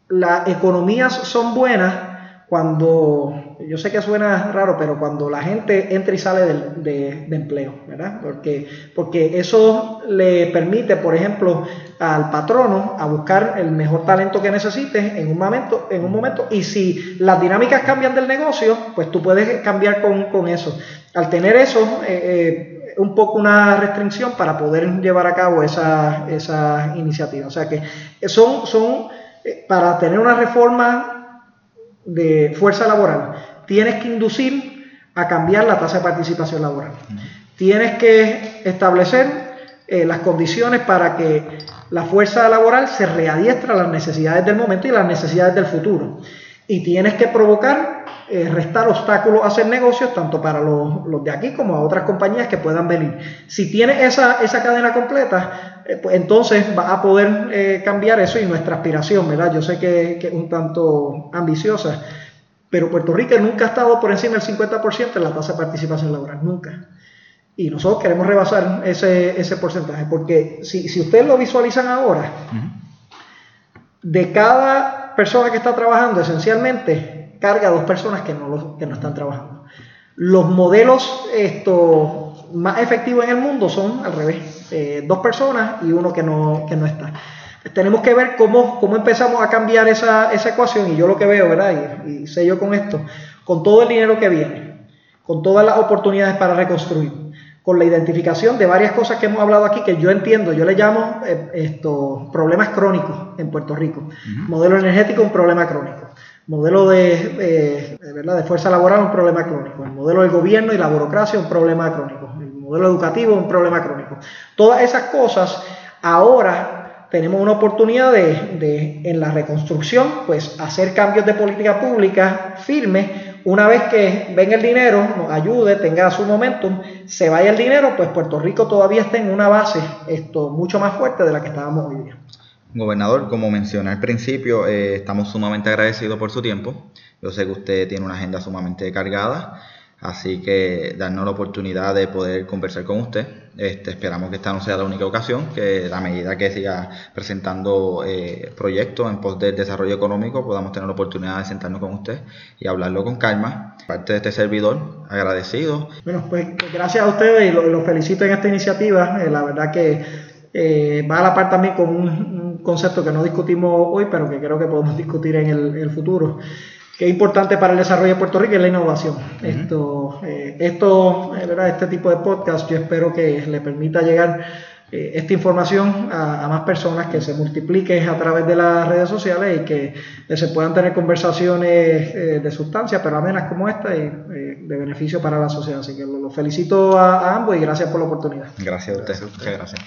las economías son buenas cuando, yo sé que suena raro, pero cuando la gente entra y sale de, empleo, ¿verdad? Porque, porque eso le permite, por ejemplo, al patrono a buscar el mejor talento que necesite en un momento, en un momento y si las dinámicas cambian del negocio, pues tú puedes cambiar con, eso. Al tener eso, eh, eh, un poco una restricción para poder llevar a cabo esa, esa iniciativa. O sea que son, son eh, para tener una reforma de fuerza laboral, tienes que inducir a cambiar la tasa de participación laboral. Tienes que establecer eh, las condiciones para que la fuerza laboral se readiestra a las necesidades del momento y las necesidades del futuro. Y tienes que provocar, eh, restar obstáculos a hacer negocios, tanto para los, de aquí como a otras compañías que puedan venir. Si tienes esa, esa cadena completa, eh, pues entonces va a poder cambiar eso y nuestra aspiración, ¿verdad? Yo sé que, que es un tanto ambiciosa, pero Puerto Rico nunca ha estado por encima del 50% en la tasa de participación laboral, nunca. Y nosotros queremos rebasar ese, ese porcentaje, porque si, si, ustedes lo visualizan ahora, de cada persona que está trabajando, esencialmente carga a dos personas que no, que no están trabajando. Los modelos esto, más efectivos en el mundo son al revés, eh, dos personas y uno que no, que no está tenemos que ver cómo, cómo empezamos a cambiar esa, esa, ecuación y yo lo que veo, ¿verdad? Y, sé yo con esto, con todo el dinero que viene, con todas las oportunidades para reconstruir, con la identificación de varias cosas que hemos hablado aquí que yo entiendo, yo le llamo eh, estos problemas crónicos en Puerto Rico. Modelo energético, un problema crónico. Modelo de, ¿verdad? de fuerza laboral, un problema crónico. El modelo del gobierno y la burocracia, un problema crónico. El modelo educativo, un problema crónico. Todas esas cosas ahora tenemos una oportunidad de, en la reconstrucción, pues hacer cambios de política pública firmes. Una vez que venga el dinero, nos ayude, tenga su momentum, se vaya el dinero, pues Puerto Rico todavía está en una base esto, mucho más fuerte de la que estábamos hoy día. Gobernador, como mencioné al principio, eh, estamos sumamente agradecidos por su tiempo. Yo sé que usted tiene una agenda sumamente cargada. Así que darnos la oportunidad de poder conversar con usted. Este, esperamos que esta no sea la única ocasión, que a medida que siga presentando eh, proyectos en pos del desarrollo económico podamos tener la oportunidad de sentarnos con usted y hablarlo con calma. Parte de este servidor, agradecido. Bueno, pues gracias a ustedes y los felicito en esta iniciativa. Eh, la verdad que va a la par también con un, concepto que no discutimos hoy, pero que creo que podemos discutir en el futuro que es importante para el desarrollo de Puerto Rico es la innovación. Esto, eh, esto eh, ¿verdad? este tipo de podcast yo espero que le permita llegar eh, esta información a, más personas, que se multiplique a través de las redes sociales y que se puedan tener conversaciones de sustancia, pero amenas como esta y de beneficio para la sociedad. Así que lo, felicito a, ambos y gracias por la oportunidad. Gracias a usted. Muchas gracias.